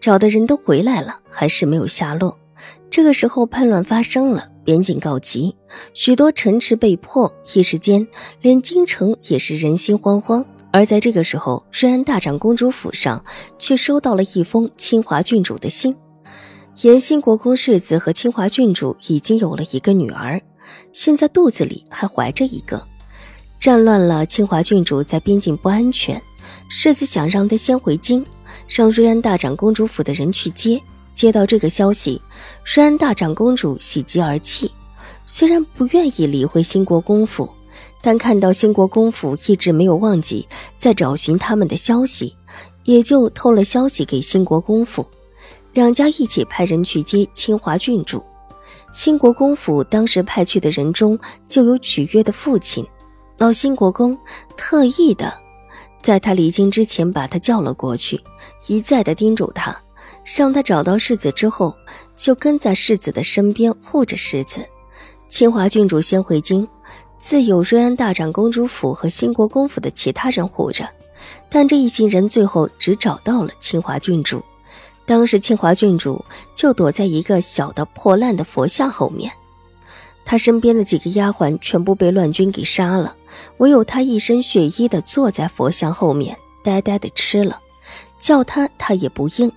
找的人都回来了，还是没有下落。这个时候叛乱发生了，边境告急，许多城池被破，一时间连京城也是人心惶惶。而在这个时候，瑞安大长公主府上却收到了一封清华郡主的信，言兴国公世子和清华郡主已经有了一个女儿，现在肚子里还怀着一个。战乱了，清华郡主在边境不安全，世子想让她先回京。让瑞安大长公主府的人去接。接到这个消息，瑞安大长公主喜极而泣。虽然不愿意理会兴国公府，但看到兴国公府一直没有忘记在找寻他们的消息，也就透了消息给兴国公府。两家一起派人去接清华郡主。兴国公府当时派去的人中就有曲月的父亲，老兴国公特意的。在他离京之前，把他叫了过去，一再的叮嘱他，让他找到世子之后，就跟在世子的身边护着世子。清华郡主先回京，自有瑞安大长公主府和兴国公府的其他人护着。但这一行人最后只找到了清华郡主，当时清华郡主就躲在一个小的破烂的佛像后面，她身边的几个丫鬟全部被乱军给杀了。唯有他一身血衣的坐在佛像后面，呆呆的吃了，叫他他也不应，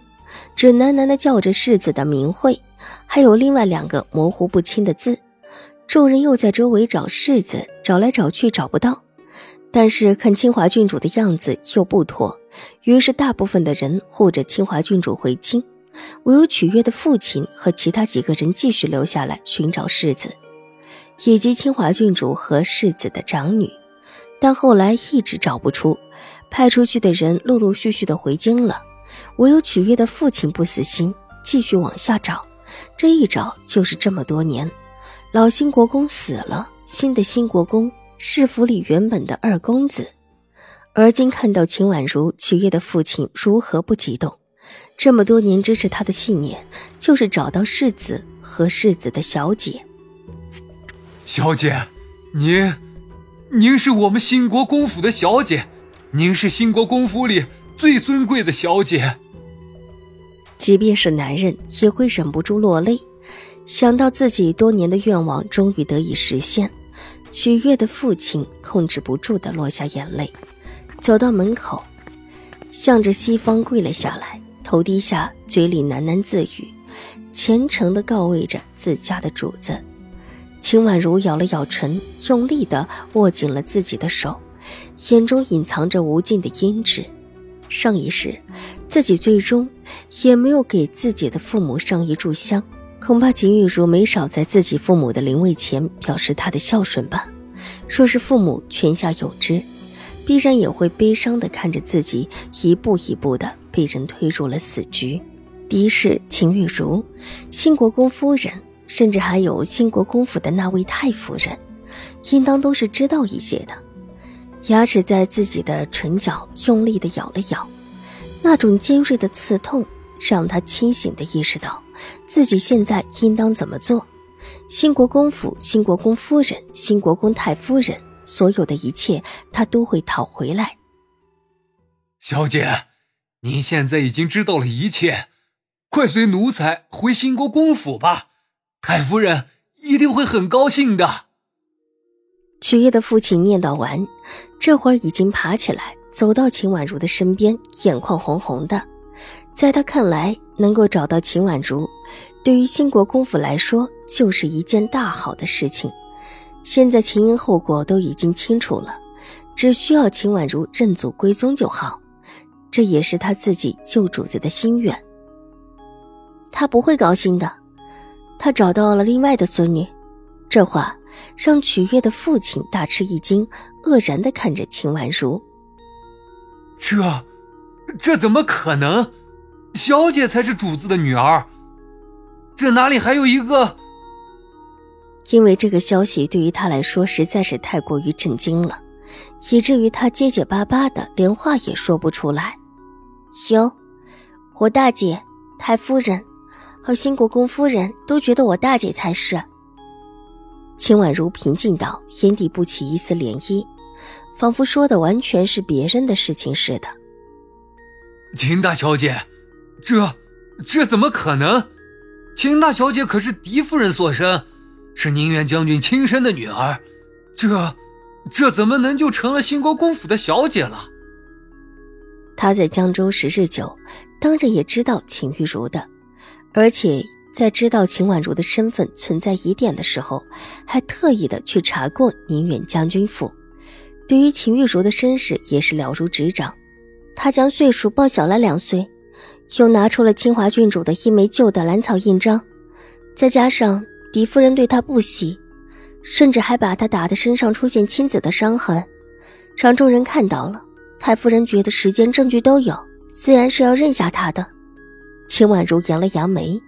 只喃喃的叫着世子的名讳，还有另外两个模糊不清的字。众人又在周围找世子，找来找去找不到，但是看清华郡主的样子又不妥，于是大部分的人护着清华郡主回京，唯有曲月的父亲和其他几个人继续留下来寻找世子。以及清华郡主和世子的长女，但后来一直找不出，派出去的人陆陆续续的回京了，唯有曲月的父亲不死心，继续往下找。这一找就是这么多年，老兴国公死了，新的兴国公是府里原本的二公子。而今看到秦婉如，曲月的父亲如何不激动？这么多年支持他的信念，就是找到世子和世子的小姐。小姐，您，您是我们兴国公府的小姐，您是兴国公府里最尊贵的小姐。即便是男人也会忍不住落泪，想到自己多年的愿望终于得以实现，许月的父亲控制不住的落下眼泪，走到门口，向着西方跪了下来，头低下，嘴里喃喃自语，虔诚的告慰着自家的主子。秦婉如咬了咬唇，用力的握紧了自己的手，眼中隐藏着无尽的阴鸷。上一世，自己最终也没有给自己的父母上一炷香，恐怕秦玉茹没少在自己父母的灵位前表示她的孝顺吧。若是父母泉下有知，必然也会悲伤的看着自己一步一步的被人推入了死局。第一世秦玉茹，新国公夫人。甚至还有兴国公府的那位太夫人，应当都是知道一些的。牙齿在自己的唇角用力的咬了咬，那种尖锐的刺痛让他清醒的意识到自己现在应当怎么做。兴国公府、兴国公夫人、兴国公太夫人，所有的一切他都会讨回来。小姐，您现在已经知道了一切，快随奴才回兴国公府吧。太夫人一定会很高兴的。曲月的父亲念叨完，这会儿已经爬起来，走到秦婉如的身边，眼眶红红的。在他看来，能够找到秦婉如，对于兴国公府来说，就是一件大好的事情。现在前因后果都已经清楚了，只需要秦婉如认祖归宗就好。这也是他自己救主子的心愿。他不会高兴的。他找到了另外的孙女，这话让曲月的父亲大吃一惊，愕然的看着秦婉如。这，这怎么可能？小姐才是主子的女儿，这哪里还有一个？因为这个消息对于他来说实在是太过于震惊了，以至于他结结巴巴的连话也说不出来。有，我大姐太夫人和新国公夫人都觉得我大姐才是。秦婉如平静道，眼底不起一丝涟漪，仿佛说的完全是别人的事情似的。秦大小姐，这这怎么可能？秦大小姐可是狄夫人所生。是宁远将军亲生的女儿，这，这怎么能就成了新国公府的小姐了？他在江州时日久，当然也知道秦玉茹的，而且在知道秦婉如的身份存在疑点的时候，还特意的去查过宁远将军府，对于秦玉茹的身世也是了如指掌。他将岁数报小了两岁，又拿出了清华郡主的一枚旧的兰草印章，再加上。狄夫人对他不喜，甚至还把他打得身上出现青紫的伤痕，让众人看到了。太夫人觉得时间证据都有，自然是要认下他的。秦婉如扬了扬眉：“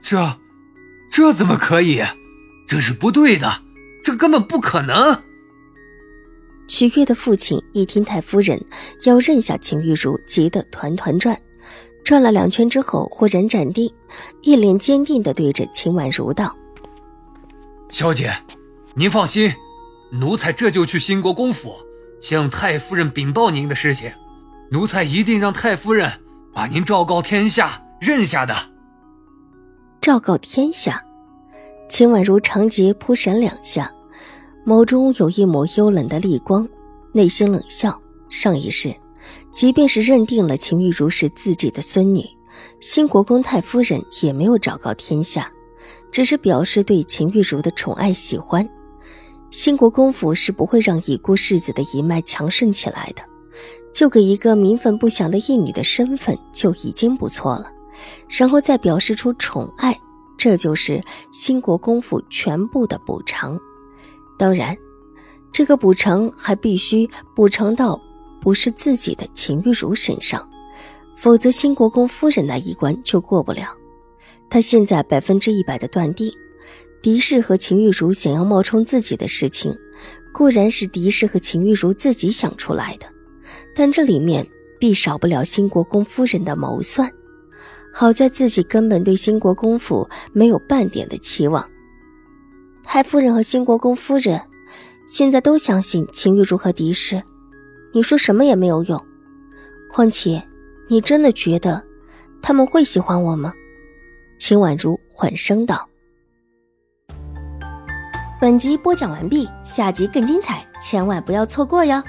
这，这怎么可以？这是不对的，这根本不可能。”许月的父亲一听太夫人要认下秦玉茹，急得团团转。转了两圈之后，忽然站定，一脸坚定地对着秦婉如道：“小姐，您放心，奴才这就去兴国公府向太夫人禀报您的事情，奴才一定让太夫人把您昭告天下，认下的。”昭告天下，秦婉如长睫扑闪两下，眸中有一抹幽冷的厉光，内心冷笑：上一世。即便是认定了秦玉茹是自己的孙女，新国公太夫人也没有昭告天下，只是表示对秦玉茹的宠爱喜欢。新国公府是不会让已故世子的一脉强盛起来的，就给一个名分不详的义女的身份就已经不错了，然后再表示出宠爱，这就是新国公府全部的补偿。当然，这个补偿还必须补偿到。不是自己的秦玉茹身上，否则新国公夫人那一关就过不了。他现在百分之一百的断定，狄氏和秦玉茹想要冒充自己的事情，固然是狄氏和秦玉茹自己想出来的，但这里面必少不了新国公夫人的谋算。好在自己根本对新国公府没有半点的期望。太夫人和新国公夫人现在都相信秦玉茹和狄氏。你说什么也没有用，况且，你真的觉得他们会喜欢我吗？秦婉如缓声道。本集播讲完毕，下集更精彩，千万不要错过哟。